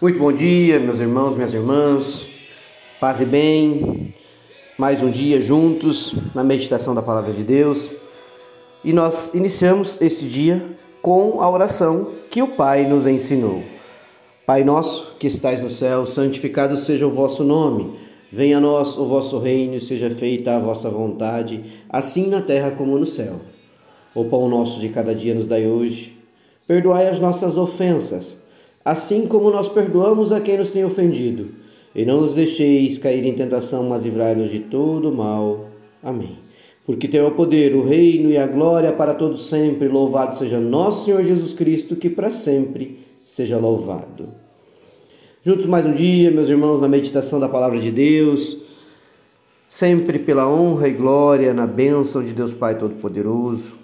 Muito bom dia, meus irmãos, minhas irmãs. Paz e bem. Mais um dia juntos na meditação da palavra de Deus. E nós iniciamos esse dia com a oração que o Pai nos ensinou. Pai nosso, que estais no céu, santificado seja o vosso nome. Venha a nós o vosso reino, seja feita a vossa vontade, assim na terra como no céu. O pão nosso de cada dia nos dai hoje. Perdoai as nossas ofensas, assim como nós perdoamos a quem nos tem ofendido. E não nos deixeis cair em tentação, mas livrai-nos de todo mal. Amém. Porque teu é o poder, o reino e a glória para todos sempre. Louvado seja nosso Senhor Jesus Cristo, que para sempre seja louvado. Juntos mais um dia, meus irmãos, na meditação da palavra de Deus, sempre pela honra e glória, na bênção de Deus Pai Todo-Poderoso.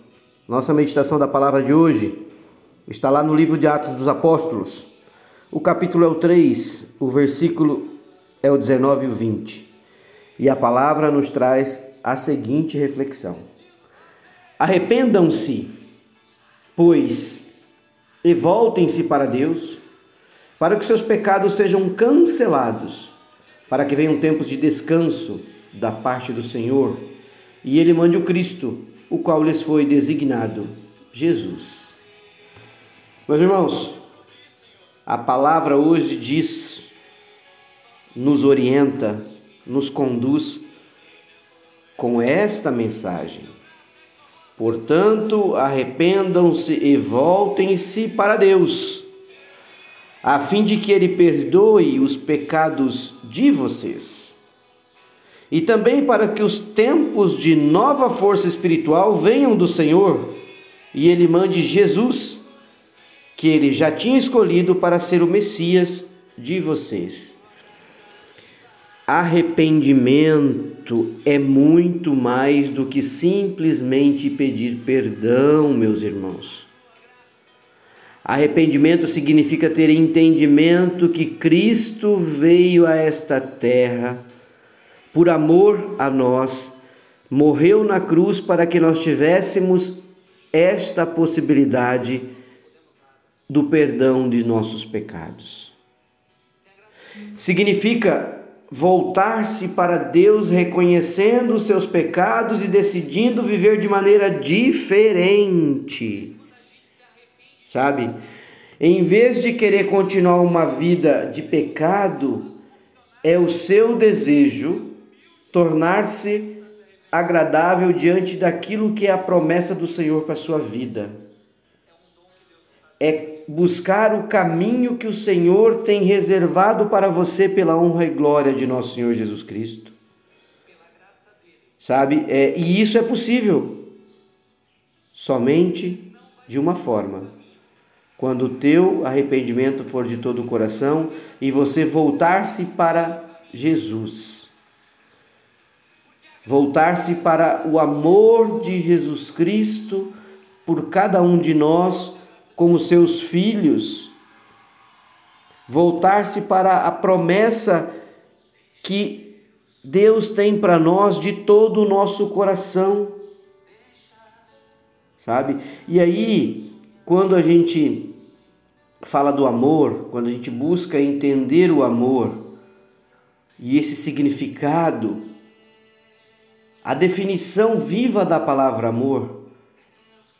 Nossa meditação da palavra de hoje Está lá no livro de Atos dos Apóstolos. O capítulo é o 3, o versículo é o 19 e o 20. E a palavra nos traz a seguinte reflexão: Arrependam-se, pois, e voltem-se para Deus, para que seus pecados sejam cancelados, para que venham tempos de descanso da parte do Senhor, e ele mande o Cristo, o qual lhes foi designado, Jesus. Meus irmãos, a palavra hoje diz, nos orienta, nos conduz com esta mensagem. Portanto, arrependam-se e voltem-se para Deus, a fim de que Ele perdoe os pecados de vocês. E também para que os tempos de nova força espiritual venham do Senhor e Ele mande Jesus que ele já tinha escolhido para ser o Messias de vocês. Arrependimento é muito mais do que simplesmente pedir perdão, meus irmãos. Arrependimento significa ter entendimento que Cristo veio a esta terra por amor a nós, morreu na cruz para que nós tivéssemos esta possibilidade do perdão de nossos pecados. Significa voltar-se para Deus reconhecendo os seus pecados e decidindo viver de maneira diferente. Sabe? Em vez de querer continuar uma vida de pecado, é o seu desejo tornar-se agradável diante daquilo que é a promessa do Senhor para a sua vida. É buscar o caminho que o Senhor tem reservado para você pela honra e glória de nosso Senhor Jesus Cristo. Sabe? É, e isso é possível somente de uma forma. Quando o teu arrependimento for de todo o coração e você voltar-se para Jesus. Voltar-se para o amor de Jesus Cristo por cada um de nós como seus filhos, voltar-se para a promessa que Deus tem para nós de todo o nosso coração. Sabe? E aí, quando a gente fala do amor, quando a gente busca entender o amor e esse significado, a definição viva da palavra amor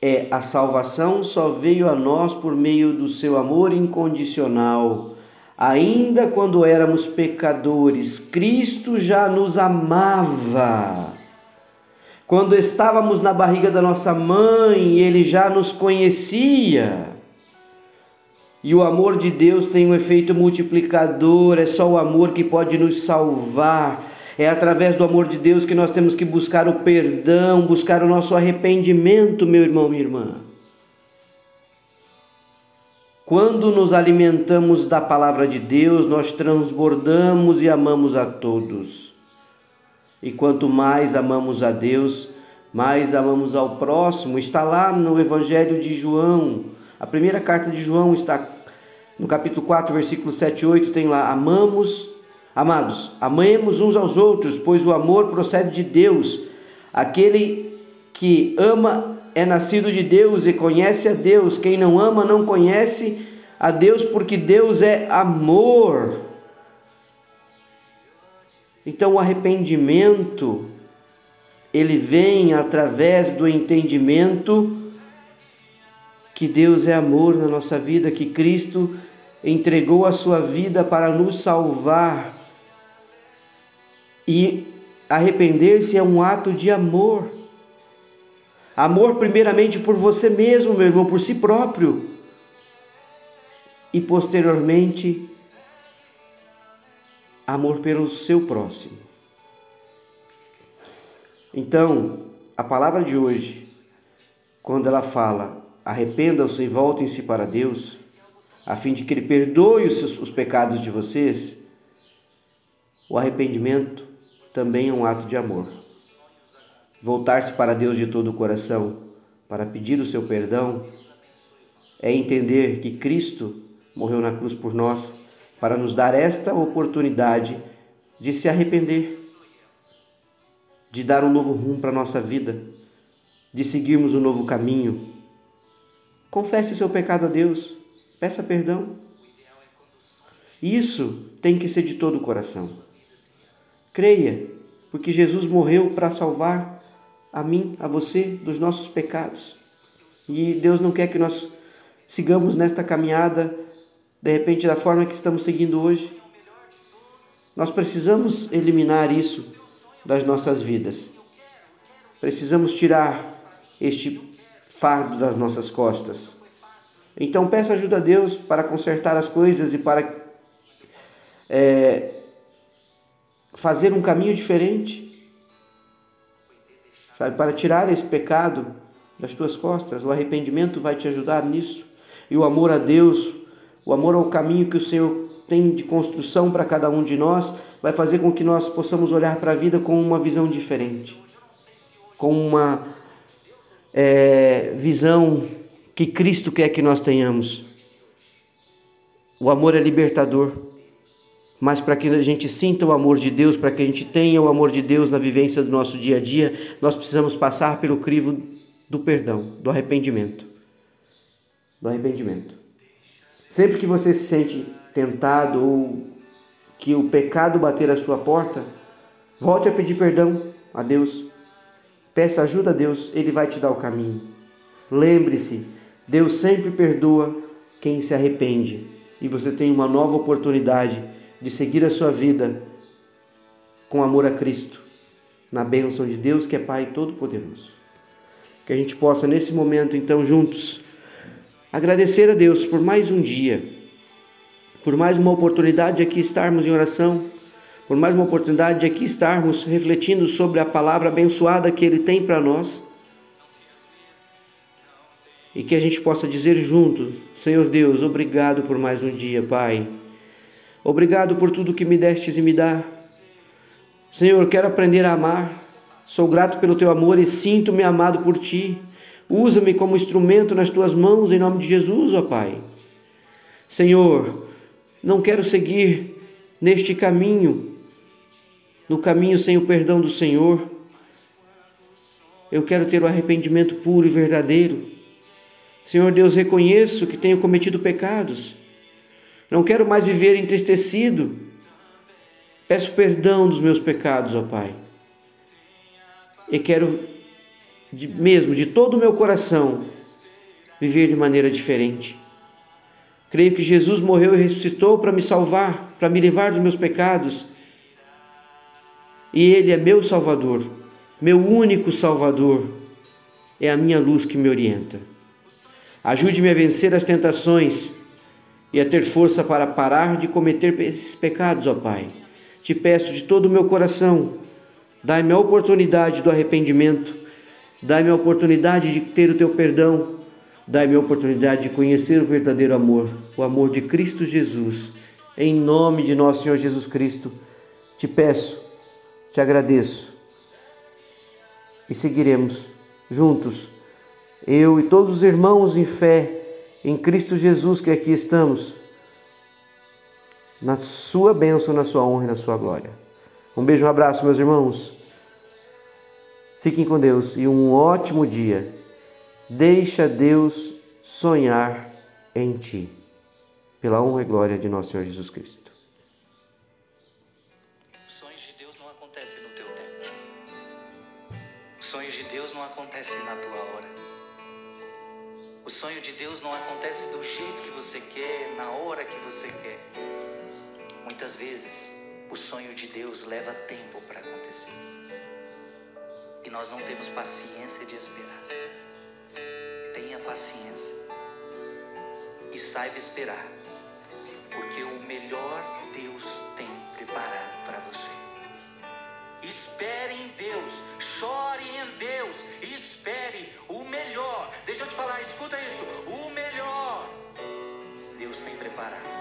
é a salvação só veio a nós por meio do seu amor incondicional. Ainda quando éramos pecadores, Cristo já nos amava. Quando estávamos na barriga da nossa mãe, ele já nos conhecia. E o amor de Deus tem um efeito multiplicador, é só o amor que pode nos salvar. É através do amor de Deus que nós temos que buscar o perdão, buscar o nosso arrependimento, meu irmão, minha irmã. Quando nos alimentamos da palavra de Deus, nós transbordamos e amamos a todos. E quanto mais amamos a Deus, mais amamos ao próximo. Está lá no Evangelho de João, a primeira carta de João está no capítulo 4, versículo 7 e 8, tem lá: Amamos Amados, amemos uns aos outros, pois o amor procede de Deus. Aquele que ama é nascido de Deus e conhece a Deus. Quem não ama não conhece a Deus porque Deus é amor. Então o arrependimento ele vem através do entendimento que Deus é amor na nossa vida, que Cristo entregou a sua vida para nos salvar. E arrepender-se é um ato de amor. Amor, primeiramente, por você mesmo, meu irmão, por si próprio. E posteriormente, amor pelo seu próximo. Então, a palavra de hoje, quando ela fala arrependam-se e voltem-se para Deus, a fim de que Ele perdoe os, seus, os pecados de vocês, o arrependimento também é um ato de amor. Voltar-se para Deus de todo o coração, para pedir o seu perdão, é entender que Cristo morreu na cruz por nós para nos dar esta oportunidade de se arrepender, de dar um novo rumo para a nossa vida, de seguirmos um novo caminho. Confesse seu pecado a Deus, peça perdão. Isso tem que ser de todo o coração. Creia, porque Jesus morreu para salvar a mim, a você, dos nossos pecados. E Deus não quer que nós sigamos nesta caminhada, de repente, da forma que estamos seguindo hoje. Nós precisamos eliminar isso das nossas vidas. Precisamos tirar este fardo das nossas costas. Então peça ajuda a Deus para consertar as coisas e para é, fazer um caminho diferente, sabe? Para tirar esse pecado das tuas costas. O arrependimento vai te ajudar nisso. E o amor a Deus, o amor ao caminho que o Senhor tem de construção para cada um de nós, vai fazer com que nós possamos olhar para a vida com uma visão diferente, com uma é, visão que Cristo quer que nós tenhamos. O amor é libertador, mas para que a gente sinta o amor de Deus, para que a gente tenha o amor de Deus na vivência do nosso dia a dia, nós precisamos passar pelo crivo do perdão, do arrependimento. Do arrependimento. Sempre que você se sente tentado ou que o pecado bater a sua porta, volte a pedir perdão a Deus. Peça ajuda a Deus, Ele vai te dar o caminho. Lembre-se, Deus sempre perdoa quem se arrepende e você tem uma nova oportunidade de seguir a sua vida com amor a Cristo, na bênção de Deus que é Pai Todo-Poderoso. Que a gente possa nesse momento, então, juntos, agradecer a Deus por mais um dia, por mais uma oportunidade de aqui estarmos em oração, por mais uma oportunidade de aqui estarmos refletindo sobre a palavra abençoada que Ele tem para nós. E que a gente possa dizer junto: Senhor Deus, obrigado por mais um dia, Pai. Obrigado por tudo que me destes e me dá. Senhor, quero aprender a amar. Sou grato pelo teu amor e sinto-me amado por ti. Usa-me como instrumento nas tuas mãos, em nome de Jesus, ó Pai. Senhor, não quero seguir neste caminho, no caminho sem o perdão do Senhor. Eu quero ter o arrependimento puro e verdadeiro. Senhor Deus, reconheço que tenho cometido pecados. Não quero mais viver entristecido. Peço perdão dos meus pecados, ó Pai. E quero de, mesmo de todo o meu coração, viver de maneira diferente. Creio que Jesus morreu e ressuscitou para me salvar, para me livrar dos meus pecados. E Ele é meu Salvador, meu único Salvador. É a minha luz que me orienta. Ajude-me a vencer as tentações e a ter força para parar de cometer esses pecados, ó Pai. Te peço de todo o meu coração, dai-me a oportunidade do arrependimento Dai-me a oportunidade de ter o teu perdão. Dai-me a oportunidade de conhecer o verdadeiro amor, o amor de Cristo Jesus. Em nome de nosso Senhor Jesus Cristo, te peço, te agradeço e seguiremos juntos, eu e todos os irmãos em fé em Cristo Jesus que aqui estamos, na sua bênção, na sua honra e na sua glória. Um beijo, um abraço, meus irmãos. Fiquem com Deus e um ótimo dia. Deixa Deus sonhar em ti. pela honra e glória de nosso Senhor Jesus Cristo. Os sonhos de Deus não acontecem no teu tempo. Os sonhos de Deus não acontecem na tua hora. O sonho de Deus não acontece do jeito que você quer, na hora que você quer. Muitas vezes, o sonho de Deus leva tempo para acontecer. E nós não temos paciência de esperar. Tenha paciência e saiba esperar, porque o melhor Deus tem preparado para você. Espere em Deus, chore em Deus, espere o melhor. Escuta isso: o melhor Deus tem preparado.